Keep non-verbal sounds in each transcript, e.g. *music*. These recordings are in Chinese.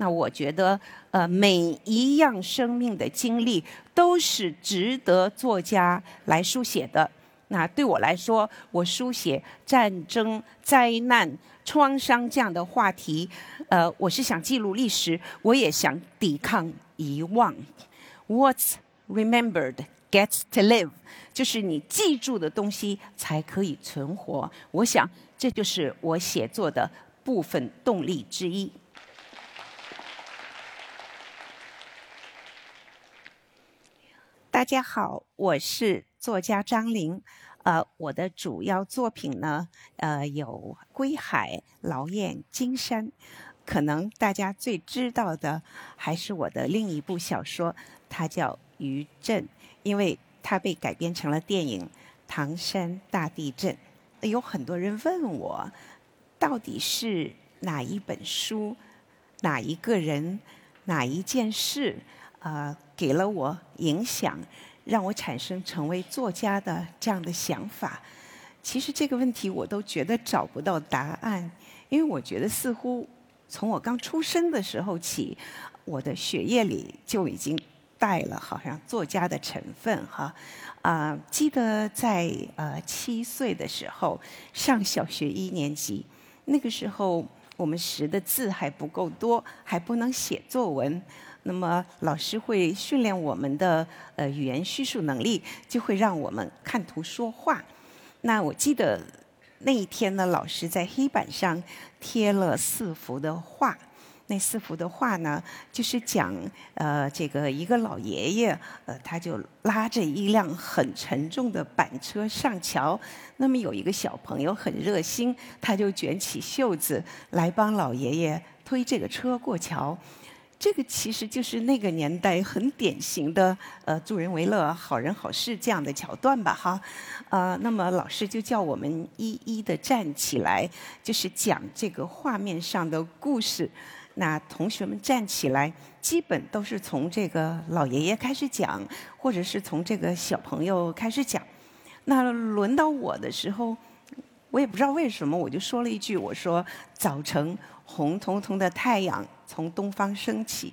那我觉得，呃，每一样生命的经历都是值得作家来书写的。那对我来说，我书写战争、灾难、创伤这样的话题，呃，我是想记录历史，我也想抵抗遗忘。What's remembered gets to live，就是你记住的东西才可以存活。我想，这就是我写作的部分动力之一。大家好，我是作家张玲。呃，我的主要作品呢，呃，有《归海》《劳燕》《金山》。可能大家最知道的还是我的另一部小说，它叫《余震》，因为它被改编成了电影《唐山大地震》。有很多人问我，到底是哪一本书、哪一个人、哪一件事？呃，给了我影响，让我产生成为作家的这样的想法。其实这个问题我都觉得找不到答案，因为我觉得似乎从我刚出生的时候起，我的血液里就已经带了好像作家的成分哈。啊，记得在呃七岁的时候上小学一年级，那个时候我们识的字还不够多，还不能写作文。那么老师会训练我们的呃语言叙述能力，就会让我们看图说话。那我记得那一天呢，老师在黑板上贴了四幅的画。那四幅的画呢，就是讲呃这个一个老爷爷，呃他就拉着一辆很沉重的板车上桥。那么有一个小朋友很热心，他就卷起袖子来帮老爷爷推这个车过桥。这个其实就是那个年代很典型的呃助人为乐、好人好事这样的桥段吧，哈，呃，那么老师就叫我们一一的站起来，就是讲这个画面上的故事。那同学们站起来，基本都是从这个老爷爷开始讲，或者是从这个小朋友开始讲。那轮到我的时候，我也不知道为什么，我就说了一句，我说早晨。红彤彤的太阳从东方升起，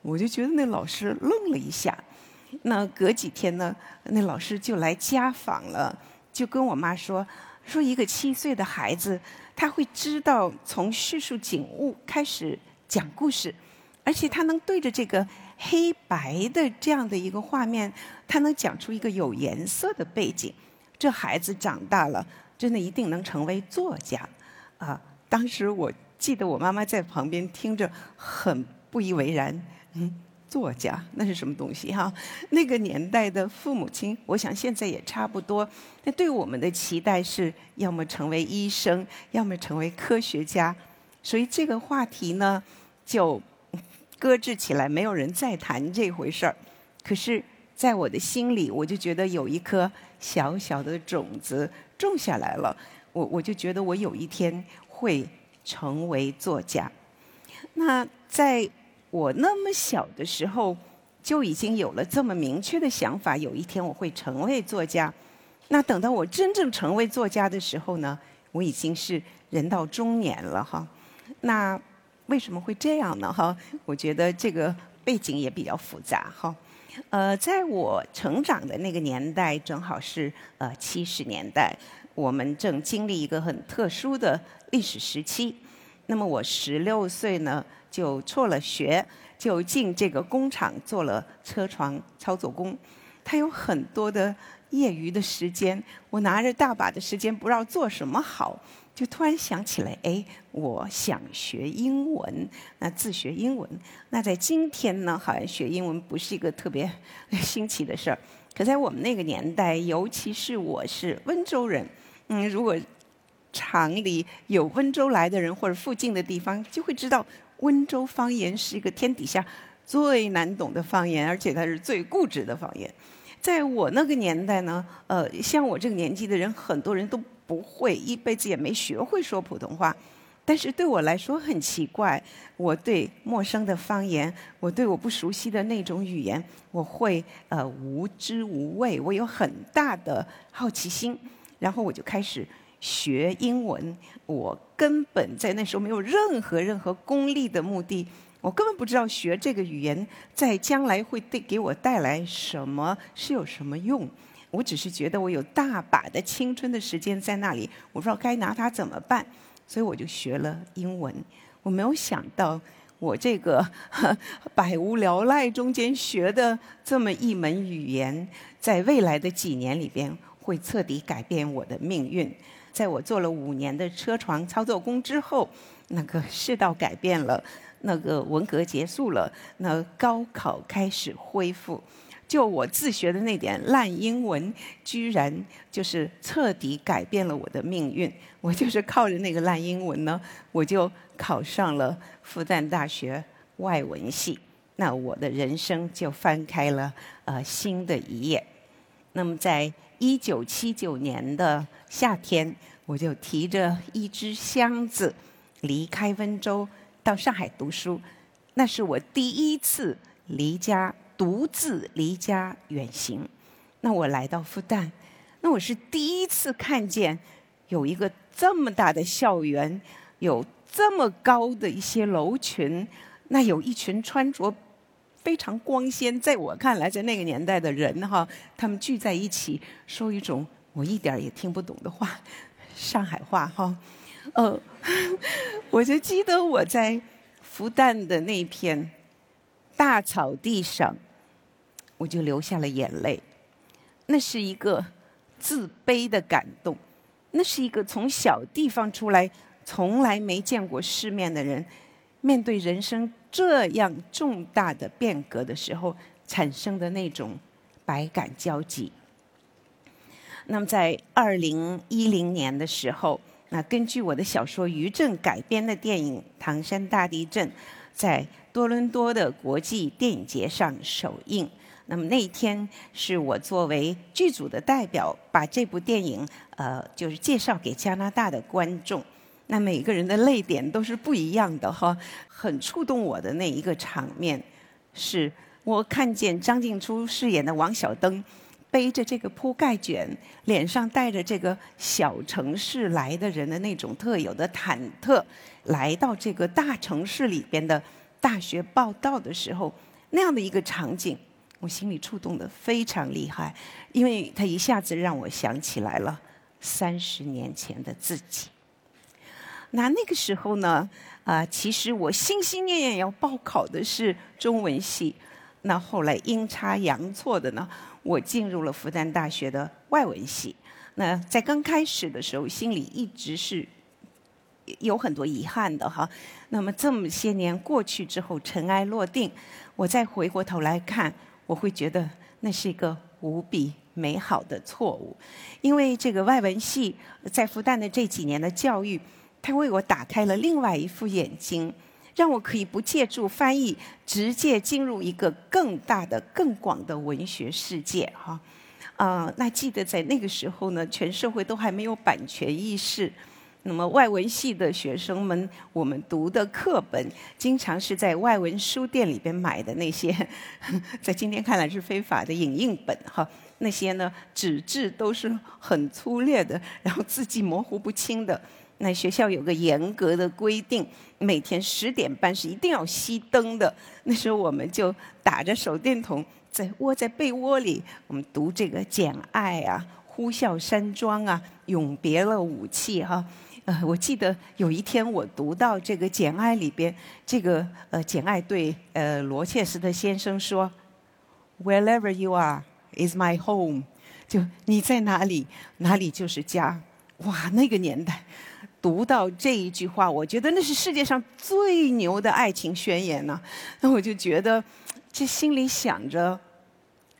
我就觉得那老师愣了一下。那隔几天呢，那老师就来家访了，就跟我妈说：“说一个七岁的孩子，他会知道从叙述景物开始讲故事，而且他能对着这个黑白的这样的一个画面，他能讲出一个有颜色的背景。这孩子长大了，真的一定能成为作家。”啊，当时我。记得我妈妈在旁边听着，很不以为然。嗯，作家那是什么东西哈？*laughs* 那个年代的父母亲，我想现在也差不多。那对我们的期待是，要么成为医生，要么成为科学家。所以这个话题呢，就搁置起来，没有人再谈这回事儿。可是，在我的心里，我就觉得有一颗小小的种子种下来了。我我就觉得我有一天会。成为作家，那在我那么小的时候就已经有了这么明确的想法，有一天我会成为作家。那等到我真正成为作家的时候呢，我已经是人到中年了哈。那为什么会这样呢？哈，我觉得这个背景也比较复杂哈。呃，在我成长的那个年代，正好是呃七十年代。我们正经历一个很特殊的历史时期。那么我十六岁呢，就辍了学，就进这个工厂做了车床操作工。他有很多的业余的时间，我拿着大把的时间，不知道做什么好，就突然想起来，哎，我想学英文，那自学英文。那在今天呢，好像学英文不是一个特别 *laughs* 新奇的事儿。可在我们那个年代，尤其是我是温州人。嗯，如果厂里有温州来的人或者附近的地方，就会知道温州方言是一个天底下最难懂的方言，而且它是最固执的方言。在我那个年代呢，呃，像我这个年纪的人，很多人都不会，一辈子也没学会说普通话。但是对我来说很奇怪，我对陌生的方言，我对我不熟悉的那种语言，我会呃无知无畏，我有很大的好奇心。然后我就开始学英文，我根本在那时候没有任何任何功利的目的，我根本不知道学这个语言在将来会对给我带来什么，是有什么用。我只是觉得我有大把的青春的时间在那里，我不知道该拿它怎么办，所以我就学了英文。我没有想到，我这个百无聊赖中间学的这么一门语言，在未来的几年里边会彻底改变我的命运。在我做了五年的车床操作工之后，那个世道改变了，那个文革结束了，那高考开始恢复。就我自学的那点烂英文，居然就是彻底改变了我的命运。我就是靠着那个烂英文呢，我就考上了复旦大学外文系。那我的人生就翻开了呃新的一页。那么在一九七九年的夏天，我就提着一只箱子离开温州到上海读书。那是我第一次离家。独自离家远行，那我来到复旦，那我是第一次看见有一个这么大的校园，有这么高的一些楼群，那有一群穿着非常光鲜，在我看来，在那个年代的人哈，他们聚在一起说一种我一点也听不懂的话，上海话哈，呃，*laughs* 我就记得我在复旦的那片。大草地上，我就流下了眼泪。那是一个自卑的感动，那是一个从小地方出来、从来没见过世面的人，面对人生这样重大的变革的时候产生的那种百感交集。那么，在二零一零年的时候，那根据我的小说《余震》改编的电影《唐山大地震》。在多伦多的国际电影节上首映。那么那一天是我作为剧组的代表，把这部电影呃，就是介绍给加拿大的观众。那每个人的泪点都是不一样的哈。很触动我的那一个场面，是我看见张静初饰演的王小灯，背着这个铺盖卷，脸上带着这个小城市来的人的那种特有的忐忑。来到这个大城市里边的大学报道的时候，那样的一个场景，我心里触动的非常厉害，因为他一下子让我想起来了三十年前的自己。那那个时候呢，啊，其实我心心念念要报考的是中文系，那后来阴差阳错的呢，我进入了复旦大学的外文系。那在刚开始的时候，心里一直是。有很多遗憾的哈，那么这么些年过去之后，尘埃落定，我再回过头来看，我会觉得那是一个无比美好的错误，因为这个外文系在复旦的这几年的教育，他为我打开了另外一副眼睛，让我可以不借助翻译，直接进入一个更大的、更广的文学世界哈。啊，那记得在那个时候呢，全社会都还没有版权意识。那么外文系的学生们，我们读的课本，经常是在外文书店里边买的那些，*laughs* 在今天看来是非法的影印本哈。那些呢，纸质都是很粗劣的，然后字迹模糊不清的。那学校有个严格的规定，每天十点半是一定要熄灯的。那时候我们就打着手电筒，在窝在被窝里，我们读这个《简爱》啊，《呼啸山庄》啊，《永别了武器》哈。呃，我记得有一天我读到这个《简爱》里边，这个呃，简爱对呃罗切斯特先生说：“Wherever you are is my home。”就你在哪里，哪里就是家。哇，那个年代读到这一句话，我觉得那是世界上最牛的爱情宣言呢。那我就觉得，这心里想着，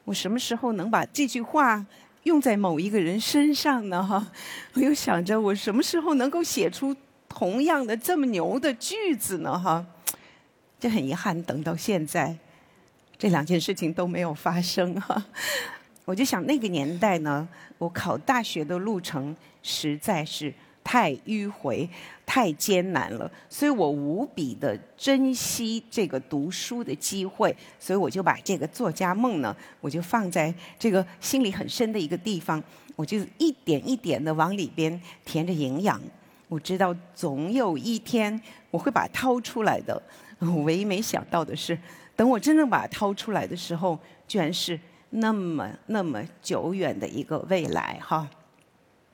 我什么时候能把这句话。用在某一个人身上呢？哈，*laughs* 我又想着我什么时候能够写出同样的这么牛的句子呢？哈，*laughs* 这很遗憾，等到现在，这两件事情都没有发生哈。*laughs* 我就想那个年代呢，我考大学的路程实在是。太迂回，太艰难了，所以我无比的珍惜这个读书的机会，所以我就把这个作家梦呢，我就放在这个心里很深的一个地方，我就一点一点的往里边填着营养。我知道总有一天我会把它掏出来的，我唯一没想到的是，等我真正把它掏出来的时候，居然是那么那么久远的一个未来哈。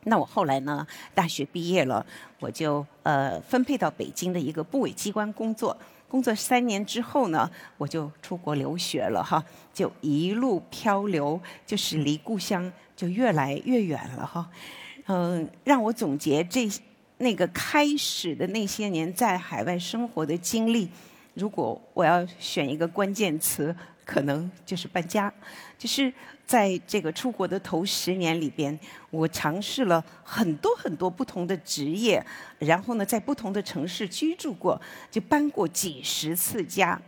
那我后来呢，大学毕业了，我就呃分配到北京的一个部委机关工作。工作三年之后呢，我就出国留学了哈，就一路漂流，就是离故乡就越来越远了哈。嗯，让我总结这那个开始的那些年在海外生活的经历，如果我要选一个关键词，可能就是搬家，就是。在这个出国的头十年里边，我尝试了很多很多不同的职业，然后呢，在不同的城市居住过，就搬过几十次家。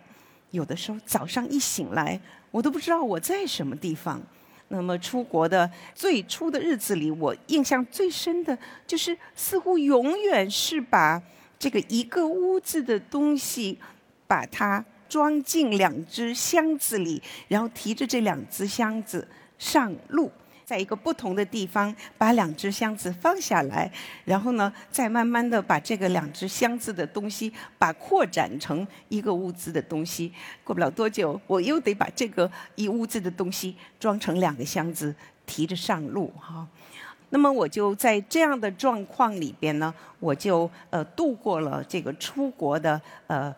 有的时候早上一醒来，我都不知道我在什么地方。那么出国的最初的日子里，我印象最深的就是，似乎永远是把这个一个屋子的东西，把它。装进两只箱子里，然后提着这两只箱子上路，在一个不同的地方把两只箱子放下来，然后呢，再慢慢的把这个两只箱子的东西把扩展成一个屋子的东西。过不了多久，我又得把这个一屋子的东西装成两个箱子提着上路哈。那么我就在这样的状况里边呢，我就呃度过了这个出国的呃。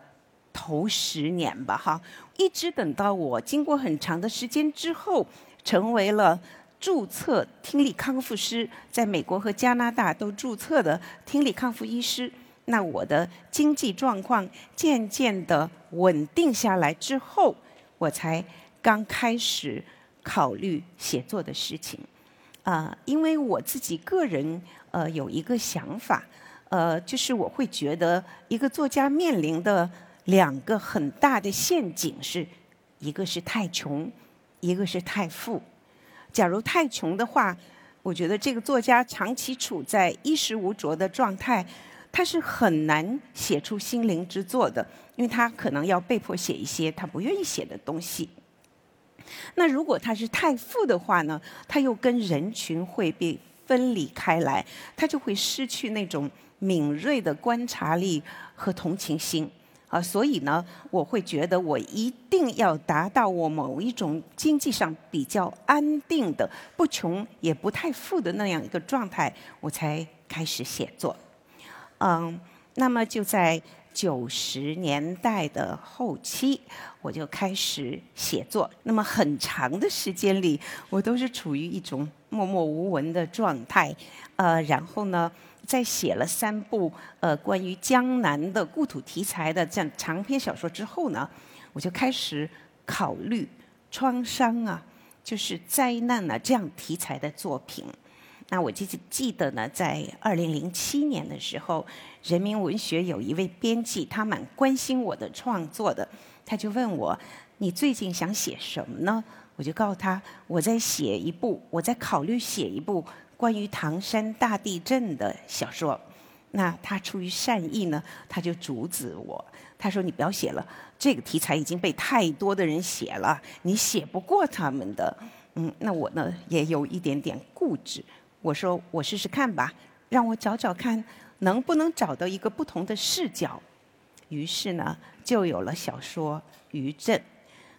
头十年吧，哈，一直等到我经过很长的时间之后，成为了注册听力康复师，在美国和加拿大都注册的听力康复医师。那我的经济状况渐渐的稳定下来之后，我才刚开始考虑写作的事情。啊，因为我自己个人呃有一个想法，呃，就是我会觉得一个作家面临的。两个很大的陷阱是，一个是太穷，一个是太富。假如太穷的话，我觉得这个作家长期处在衣食无着的状态，他是很难写出心灵之作的，因为他可能要被迫写一些他不愿意写的东西。那如果他是太富的话呢，他又跟人群会被分离开来，他就会失去那种敏锐的观察力和同情心。啊，所以呢，我会觉得我一定要达到我某一种经济上比较安定的、不穷也不太富的那样一个状态，我才开始写作。嗯，那么就在九十年代的后期，我就开始写作。那么很长的时间里，我都是处于一种默默无闻的状态。呃，然后呢？在写了三部呃关于江南的故土题材的这样长篇小说之后呢，我就开始考虑创伤啊，就是灾难啊这样题材的作品。那我记记得呢，在二零零七年的时候，人民文学有一位编辑，他蛮关心我的创作的，他就问我：“你最近想写什么呢？”我就告诉他：“我在写一部，我在考虑写一部。”关于唐山大地震的小说，那他出于善意呢，他就阻止我。他说：“你不要写了，这个题材已经被太多的人写了，你写不过他们的。”嗯，那我呢也有一点点固执。我说：“我试试看吧，让我找找看能不能找到一个不同的视角。”于是呢，就有了小说《余震》。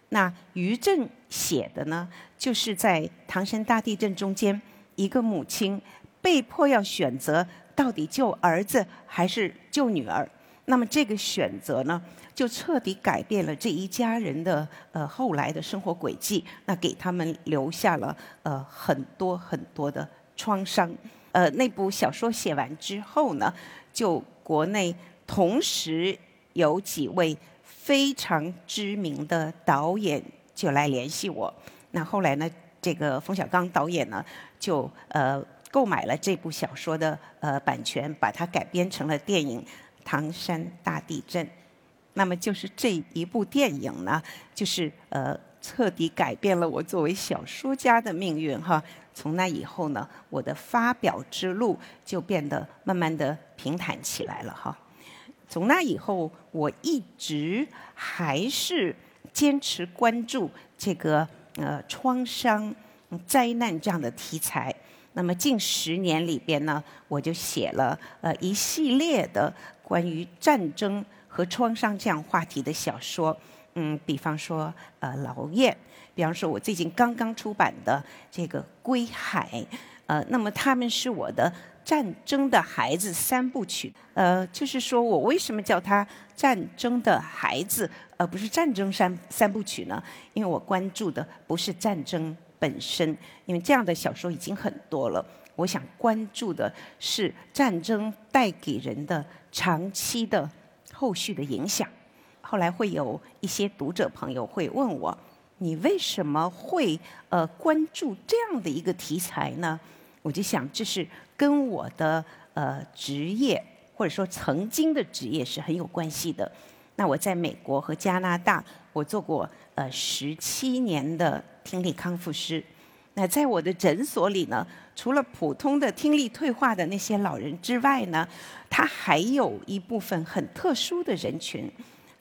那余震写的呢，就是在唐山大地震中间。一个母亲被迫要选择到底救儿子还是救女儿，那么这个选择呢，就彻底改变了这一家人的呃后来的生活轨迹，那给他们留下了呃很多很多的创伤。呃，那部小说写完之后呢，就国内同时有几位非常知名的导演就来联系我，那后来呢？这个冯小刚导演呢，就呃购买了这部小说的呃版权，把它改编成了电影《唐山大地震》。那么就是这一部电影呢，就是呃彻底改变了我作为小说家的命运哈。从那以后呢，我的发表之路就变得慢慢的平坦起来了哈。从那以后，我一直还是坚持关注这个。呃，创伤、灾难这样的题材，那么近十年里边呢，我就写了呃一系列的关于战争和创伤这样话题的小说，嗯，比方说呃《劳燕》，比方说我最近刚刚出版的这个《归海》，呃，那么他们是我的战争的孩子三部曲，呃，就是说我为什么叫它战争的孩子，而不是战争三三部曲呢？因为我关注的不是战争本身，因为这样的小说已经很多了。我想关注的是战争带给人的长期的后续的影响。后来会有一些读者朋友会问我：“你为什么会呃关注这样的一个题材呢？”我就想，这是跟我的呃职业或者说曾经的职业是很有关系的。那我在美国和加拿大，我做过呃十七年的听力康复师。那在我的诊所里呢，除了普通的听力退化的那些老人之外呢，他还有一部分很特殊的人群。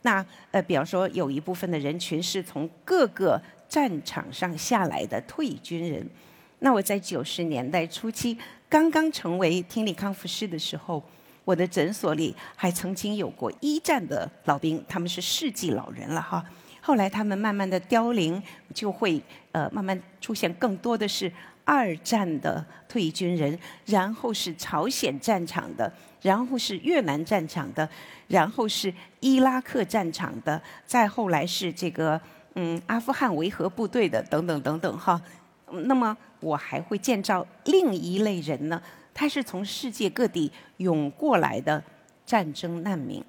那呃，比方说有一部分的人群是从各个战场上下来的退役军人。那我在九十年代初期刚刚成为听力康复师的时候，我的诊所里还曾经有过一战的老兵，他们是世纪老人了哈。后来他们慢慢的凋零，就会呃慢慢出现更多的是二战的退役军人，然后是朝鲜战场的，然后是越南战场的，然后是伊拉克战场的，再后来是这个嗯阿富汗维和部队的等等等等哈。那么我还会建造另一类人呢，他是从世界各地涌过来的战争难民，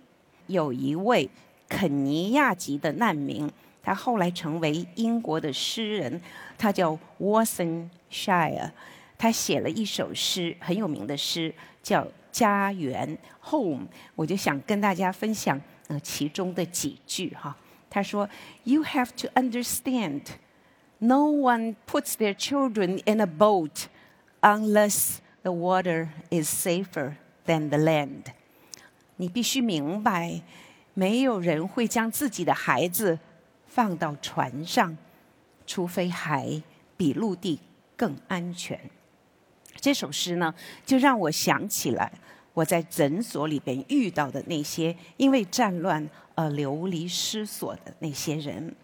有一位。肯尼亚籍的难民，他后来成为英国的诗人，他叫 Watson Shire，他写了一首诗，很有名的诗，叫《家园》（Home）。我就想跟大家分享呃其中的几句哈。他说：“You have to understand, no one puts their children in a boat unless the water is safer than the land。”你必须明白。没有人会将自己的孩子放到船上，除非海比陆地更安全。这首诗呢，就让我想起来我在诊所里边遇到的那些因为战乱而流离失所的那些人。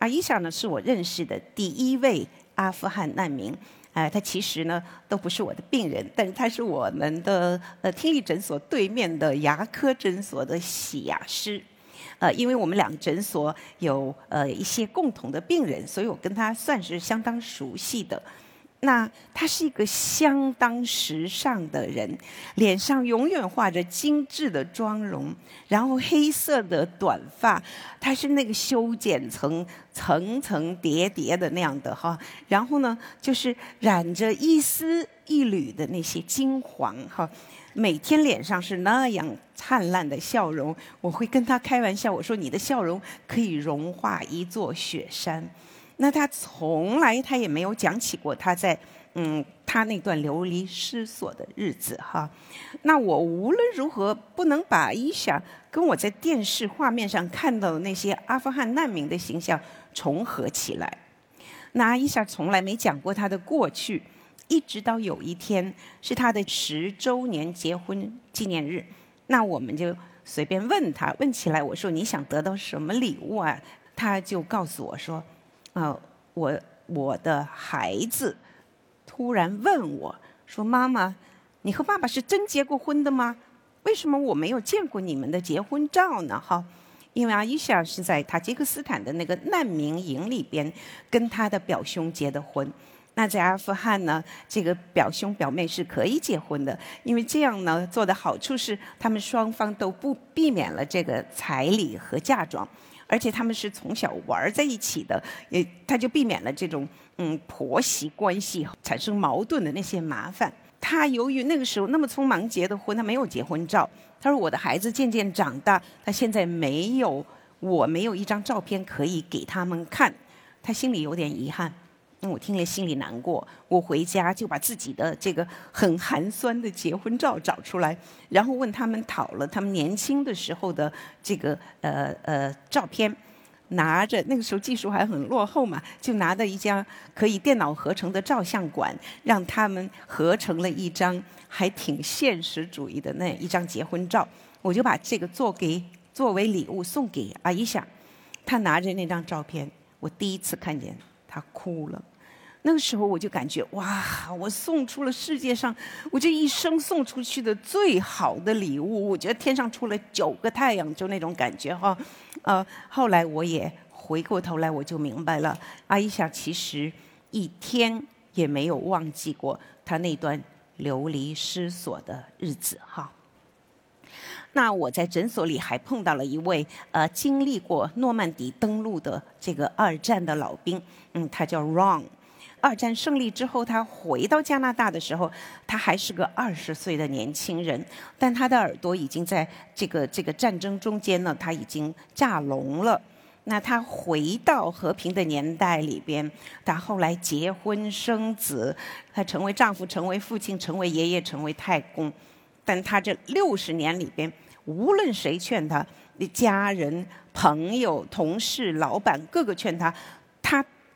而伊莎呢，是我认识的第一位阿富汗难民。哎，他其实呢都不是我的病人，但是他是我们的呃听力诊所对面的牙科诊所的洗牙师，呃，因为我们两个诊所有呃一些共同的病人，所以我跟他算是相当熟悉的。那他是一个相当时尚的人，脸上永远画着精致的妆容，然后黑色的短发，他是那个修剪层层层叠叠的那样的哈，然后呢，就是染着一丝一缕的那些金黄哈，每天脸上是那样灿烂的笑容，我会跟他开玩笑，我说你的笑容可以融化一座雪山。那他从来他也没有讲起过他在嗯他那段流离失所的日子哈。那我无论如何不能把伊莎跟我在电视画面上看到的那些阿富汗难民的形象重合起来。那伊莎从来没讲过他的过去，一直到有一天是他的十周年结婚纪念日，那我们就随便问他问起来，我说你想得到什么礼物啊？他就告诉我说。啊，我我的孩子突然问我说：“妈妈，你和爸爸是真结过婚的吗？为什么我没有见过你们的结婚照呢？”哈，因为阿伊莎是在塔吉克斯坦的那个难民营里边跟他的表兄结的婚。那在阿富汗呢，这个表兄表妹是可以结婚的，因为这样呢做的好处是他们双方都不避免了这个彩礼和嫁妆。而且他们是从小玩在一起的，也他就避免了这种嗯婆媳关系产生矛盾的那些麻烦。他由于那个时候那么匆忙结的婚，他没有结婚照。他说我的孩子渐渐长大，他现在没有，我没有一张照片可以给他们看，他心里有点遗憾。那我听了心里难过，我回家就把自己的这个很寒酸的结婚照找出来，然后问他们讨了他们年轻的时候的这个呃呃照片，拿着那个时候技术还很落后嘛，就拿着一家可以电脑合成的照相馆，让他们合成了一张还挺现实主义的那一张结婚照，我就把这个做给作为礼物送给阿伊莎。他拿着那张照片，我第一次看见他哭了。那个时候我就感觉哇，我送出了世界上我这一生送出去的最好的礼物。我觉得天上出了九个太阳，就那种感觉哈。呃，后来我也回过头来，我就明白了，阿伊莎其实一天也没有忘记过他那段流离失所的日子哈。那我在诊所里还碰到了一位呃经历过诺曼底登陆的这个二战的老兵，嗯，他叫 Ron。二战胜利之后，他回到加拿大的时候，他还是个二十岁的年轻人，但他的耳朵已经在这个这个战争中间呢，他已经炸聋了。那他回到和平的年代里边，他后来结婚生子，他成为丈夫，成为父亲，成为爷爷，成为太公。但他这六十年里边，无论谁劝他，家人、朋友、同事、老板，各个劝他，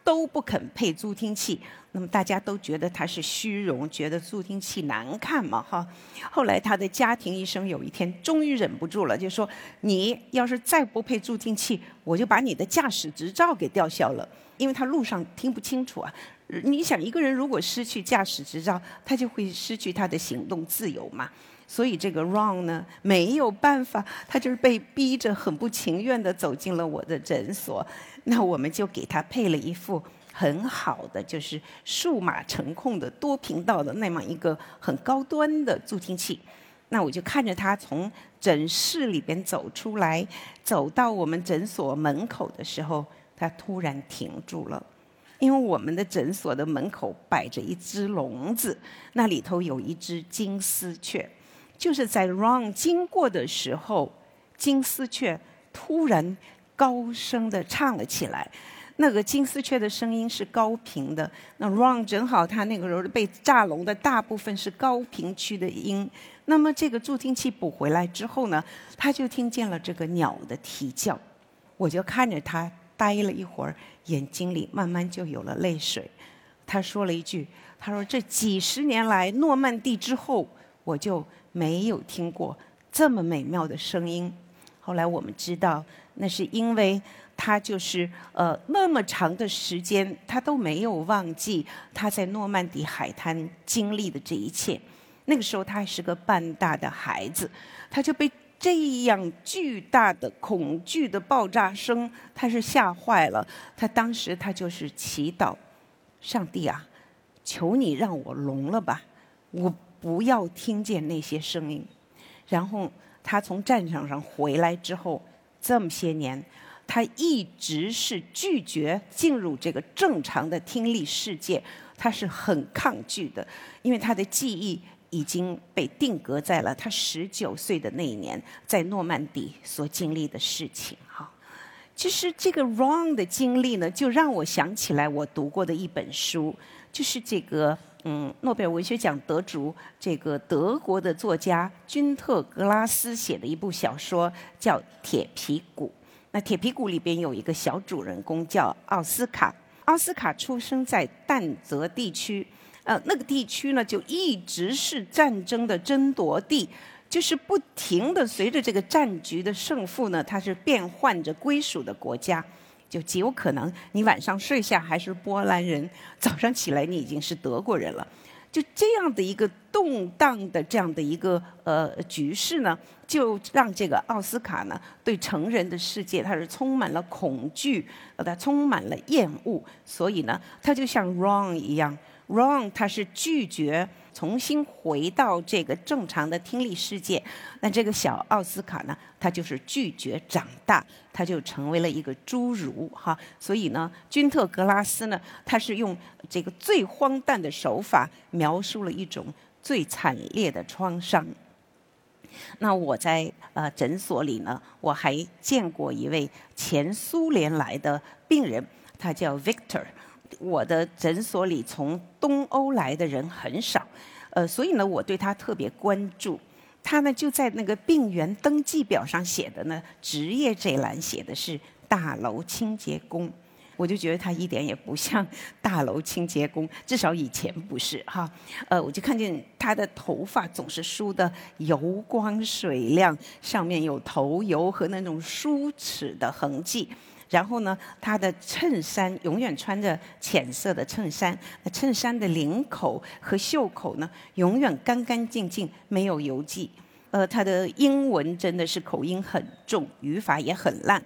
都不肯配助听器。那么大家都觉得他是虚荣，觉得助听器难看嘛，哈。后来他的家庭医生有一天终于忍不住了，就说：“你要是再不配助听器，我就把你的驾驶执照给吊销了。”因为他路上听不清楚啊。你想，一个人如果失去驾驶执照，他就会失去他的行动自由嘛。所以这个 Ron 呢没有办法，他就是被逼着很不情愿的走进了我的诊所。那我们就给他配了一副很好的，就是数码程控的多频道的那么一个很高端的助听器。那我就看着他从诊室里边走出来，走到我们诊所门口的时候，他突然停住了，因为我们的诊所的门口摆着一只笼子，那里头有一只金丝雀。就是在 Ron 经过的时候，金丝雀突然高声的唱了起来。那个金丝雀的声音是高频的，那 Ron 正好他那个时候被炸聋的大部分是高频区的音。那么这个助听器补回来之后呢，他就听见了这个鸟的啼叫。我就看着他呆了一会儿，眼睛里慢慢就有了泪水。他说了一句：“他说这几十年来诺曼底之后，我就。”没有听过这么美妙的声音。后来我们知道，那是因为他就是呃那么长的时间，他都没有忘记他在诺曼底海滩经历的这一切。那个时候他还是个半大的孩子，他就被这样巨大的恐惧的爆炸声，他是吓坏了。他当时他就是祈祷，上帝啊，求你让我聋了吧，我。不要听见那些声音。然后他从战场上回来之后，这么些年，他一直是拒绝进入这个正常的听力世界，他是很抗拒的，因为他的记忆已经被定格在了他十九岁的那一年在诺曼底所经历的事情。哈，其实这个 wrong 的经历呢，就让我想起来我读过的一本书，就是这个。嗯，诺贝尔文学奖得主这个德国的作家君特·格拉斯写的一部小说叫《铁皮鼓》。那《铁皮鼓》里边有一个小主人公叫奥斯卡。奥斯卡出生在但泽地区，呃，那个地区呢就一直是战争的争夺地，就是不停的随着这个战局的胜负呢，它是变换着归属的国家。就极有可能，你晚上睡下还是波兰人，早上起来你已经是德国人了。就这样的一个动荡的这样的一个呃局势呢，就让这个奥斯卡呢对成人的世界他是充满了恐惧，呃，他充满了厌恶，所以呢，他就像 Wrong 一样，Wrong 他是拒绝。重新回到这个正常的听力世界，那这个小奥斯卡呢，他就是拒绝长大，他就成为了一个侏儒哈。所以呢，君特·格拉斯呢，他是用这个最荒诞的手法描述了一种最惨烈的创伤。那我在呃诊所里呢，我还见过一位前苏联来的病人，他叫 Victor。我的诊所里从东欧来的人很少，呃，所以呢，我对他特别关注。他呢就在那个病源登记表上写的呢，职业这栏写的是大楼清洁工。我就觉得他一点也不像大楼清洁工，*laughs* 至少以前不是哈。呃，我就看见他的头发总是梳得油光水亮，上面有头油和那种梳齿的痕迹。然后呢，他的衬衫永远穿着浅色的衬衫，那衬衫的领口和袖口呢，永远干干净净，没有油迹。呃，他的英文真的是口音很重，语法也很烂，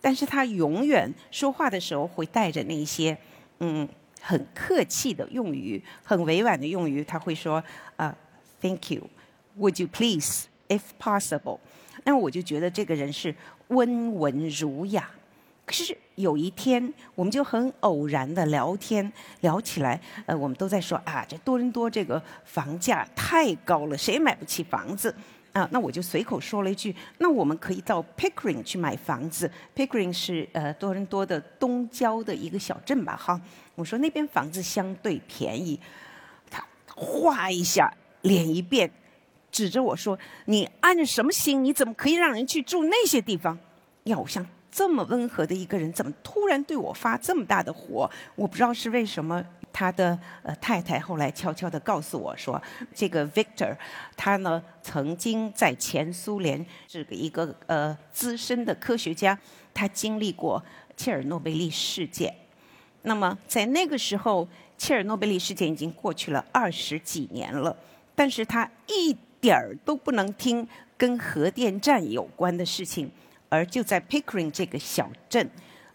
但是他永远说话的时候会带着那些嗯很客气的用语，很委婉的用语，他会说啊，Thank you，Would you please，if possible？那我就觉得这个人是温文儒雅。可是有一天，我们就很偶然的聊天，聊起来，呃，我们都在说啊，这多伦多这个房价太高了，谁买不起房子？啊，那我就随口说了一句，那我们可以到 Pickering 去买房子。Pickering 是呃多伦多的东郊的一个小镇吧，哈。我说那边房子相对便宜，他哗一下脸一变，指着我说：“你安着什么心？你怎么可以让人去住那些地方？”要我像。这么温和的一个人，怎么突然对我发这么大的火？我不知道是为什么。他的呃太太后来悄悄地告诉我说，这个 Victor，他呢曾经在前苏联是个一个呃资深的科学家，他经历过切尔诺贝利事件。那么在那个时候，切尔诺贝利事件已经过去了二十几年了，但是他一点儿都不能听跟核电站有关的事情。而就在 Pickering 这个小镇，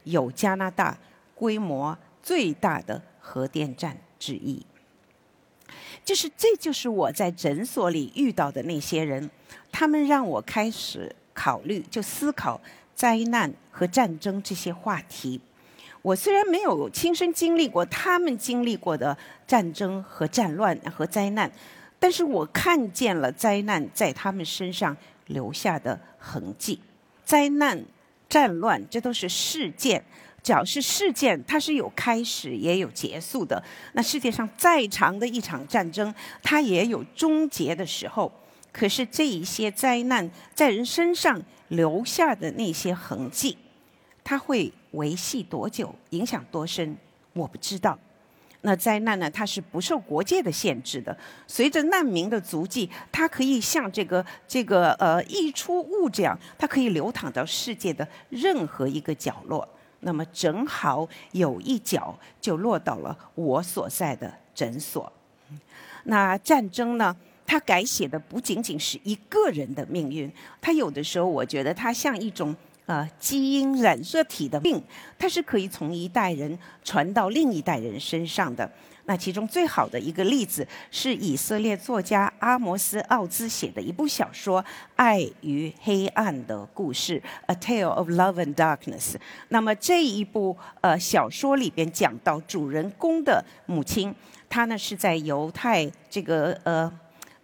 有加拿大规模最大的核电站之一。就是，这就是我在诊所里遇到的那些人，他们让我开始考虑，就思考灾难和战争这些话题。我虽然没有亲身经历过他们经历过的战争和战乱和灾难，但是我看见了灾难在他们身上留下的痕迹。灾难、战乱，这都是事件。只要是事件，它是有开始也有结束的。那世界上再长的一场战争，它也有终结的时候。可是这一些灾难在人身上留下的那些痕迹，它会维系多久，影响多深，我不知道。那灾难呢？它是不受国界的限制的。随着难民的足迹，它可以像这个这个呃溢出物这样，它可以流淌到世界的任何一个角落。那么正好有一角就落到了我所在的诊所。那战争呢？它改写的不仅仅是一个人的命运，它有的时候我觉得它像一种。呃，基因染色体的病，它是可以从一代人传到另一代人身上的。那其中最好的一个例子是以色列作家阿摩斯·奥兹写的一部小说《爱与黑暗的故事》（A Tale of Love and Darkness）。那么这一部呃小说里边讲到主人公的母亲，她呢是在犹太这个呃。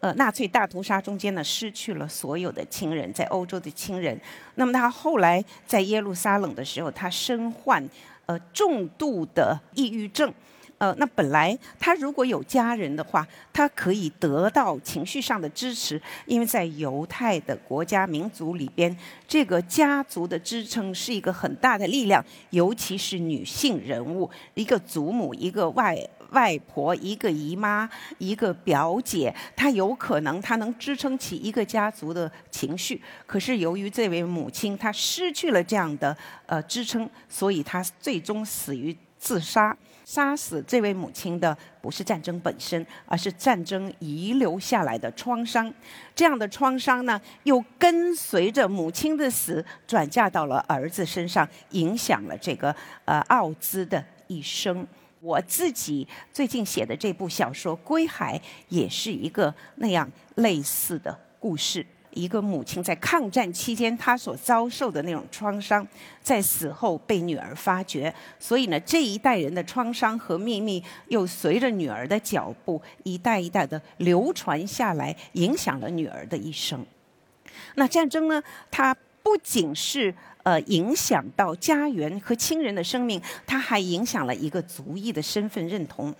呃，纳粹大屠杀中间呢，失去了所有的亲人，在欧洲的亲人。那么他后来在耶路撒冷的时候，他身患呃重度的抑郁症。呃，那本来他如果有家人的话，他可以得到情绪上的支持，因为在犹太的国家民族里边，这个家族的支撑是一个很大的力量，尤其是女性人物，一个祖母，一个外。外婆一个姨妈一个表姐，她有可能她能支撑起一个家族的情绪。可是由于这位母亲她失去了这样的呃支撑，所以她最终死于自杀。杀死这位母亲的不是战争本身，而是战争遗留下来的创伤。这样的创伤呢，又跟随着母亲的死转嫁到了儿子身上，影响了这个呃奥兹的一生。我自己最近写的这部小说《归海》也是一个那样类似的故事。一个母亲在抗战期间，她所遭受的那种创伤，在死后被女儿发觉。所以呢，这一代人的创伤和秘密，又随着女儿的脚步，一代一代的流传下来，影响了女儿的一生。那战争呢？它不仅是。呃，影响到家园和亲人的生命，他还影响了一个族裔的身份认同。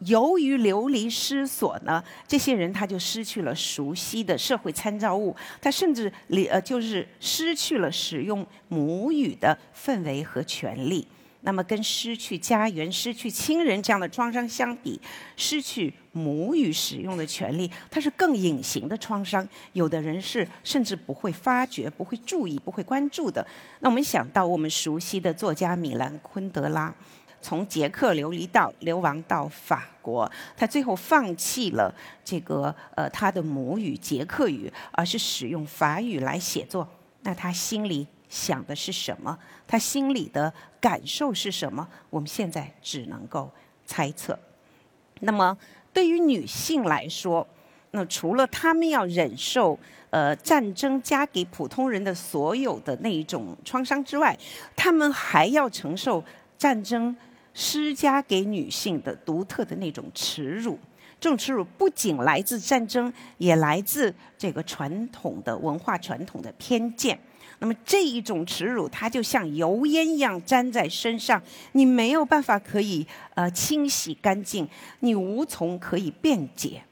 由于流离失所呢，这些人他就失去了熟悉的社会参照物，他甚至离呃就是失去了使用母语的氛围和权利。那么跟失去家园、失去亲人这样的创伤相比，失去母语使用的权利，它是更隐形的创伤。有的人是甚至不会发觉、不会注意、不会关注的。那我们想到我们熟悉的作家米兰昆德拉，从捷克流离到流亡到法国，他最后放弃了这个呃他的母语捷克语，而是使用法语来写作。那他心里。想的是什么？他心里的感受是什么？我们现在只能够猜测。那么，对于女性来说，那除了她们要忍受呃战争加给普通人的所有的那一种创伤之外，她们还要承受战争施加给女性的独特的那种耻辱。这种耻辱不仅来自战争，也来自这个传统的文化、传统的偏见。那么这一种耻辱，它就像油烟一样粘在身上，你没有办法可以呃清洗干净，你无从可以辩解。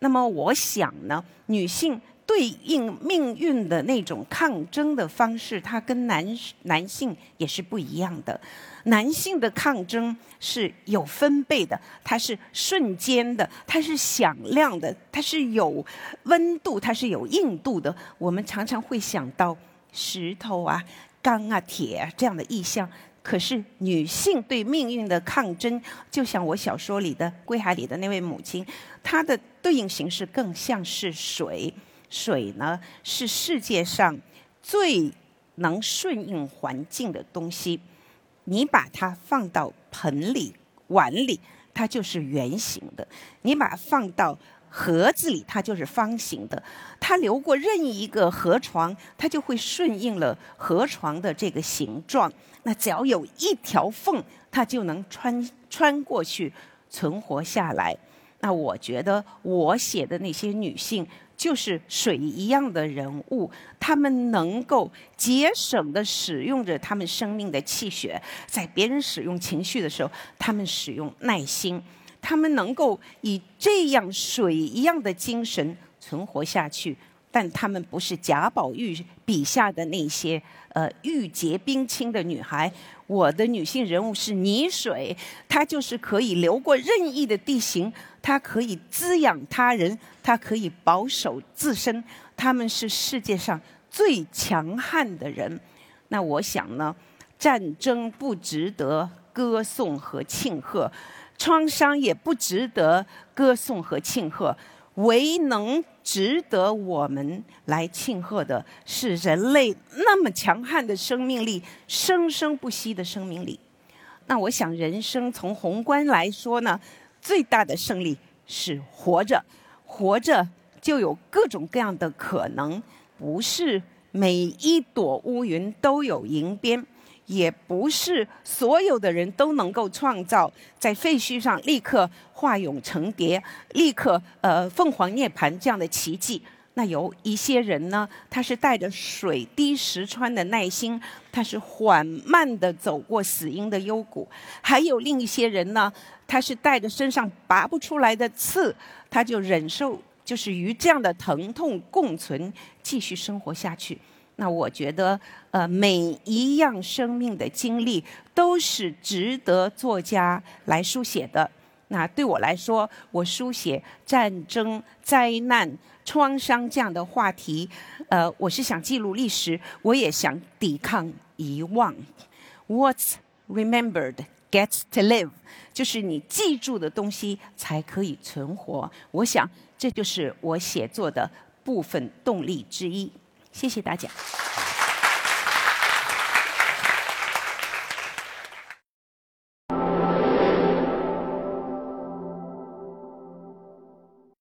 那么我想呢，女性对应命运的那种抗争的方式，它跟男男性也是不一样的。男性的抗争是有分贝的，它是瞬间的，它是响亮的，它是有温度，它是有硬度的。我们常常会想到。石头啊，钢啊，铁啊，这样的意象。可是女性对命运的抗争，就像我小说里的《归海》里的那位母亲，她的对应形式更像是水。水呢，是世界上最能顺应环境的东西。你把它放到盆里、碗里，它就是圆形的；你把它放到盒子里，它就是方形的。它流过任意一个河床，它就会顺应了河床的这个形状。那只要有一条缝，它就能穿穿过去，存活下来。那我觉得我写的那些女性，就是水一样的人物。她们能够节省的使用着她们生命的气血，在别人使用情绪的时候，她们使用耐心。他们能够以这样水一样的精神存活下去，但他们不是贾宝玉笔下的那些呃玉洁冰清的女孩。我的女性人物是泥水，她就是可以流过任意的地形，她可以滋养他人，她可以保守自身。他们是世界上最强悍的人。那我想呢，战争不值得歌颂和庆贺。创伤也不值得歌颂和庆贺，唯能值得我们来庆贺的是人类那么强悍的生命力，生生不息的生命力。那我想，人生从宏观来说呢，最大的胜利是活着，活着就有各种各样的可能，不是每一朵乌云都有银边。也不是所有的人都能够创造在废墟上立刻化蛹成蝶、立刻呃凤凰涅槃这样的奇迹。那有一些人呢，他是带着水滴石穿的耐心，他是缓慢地走过死荫的幽谷；还有另一些人呢，他是带着身上拔不出来的刺，他就忍受，就是与这样的疼痛共存，继续生活下去。那我觉得，呃，每一样生命的经历都是值得作家来书写的。那对我来说，我书写战争、灾难、创伤这样的话题，呃，我是想记录历史，我也想抵抗遗忘。What's remembered gets to live，就是你记住的东西才可以存活。我想，这就是我写作的部分动力之一。谢谢大家。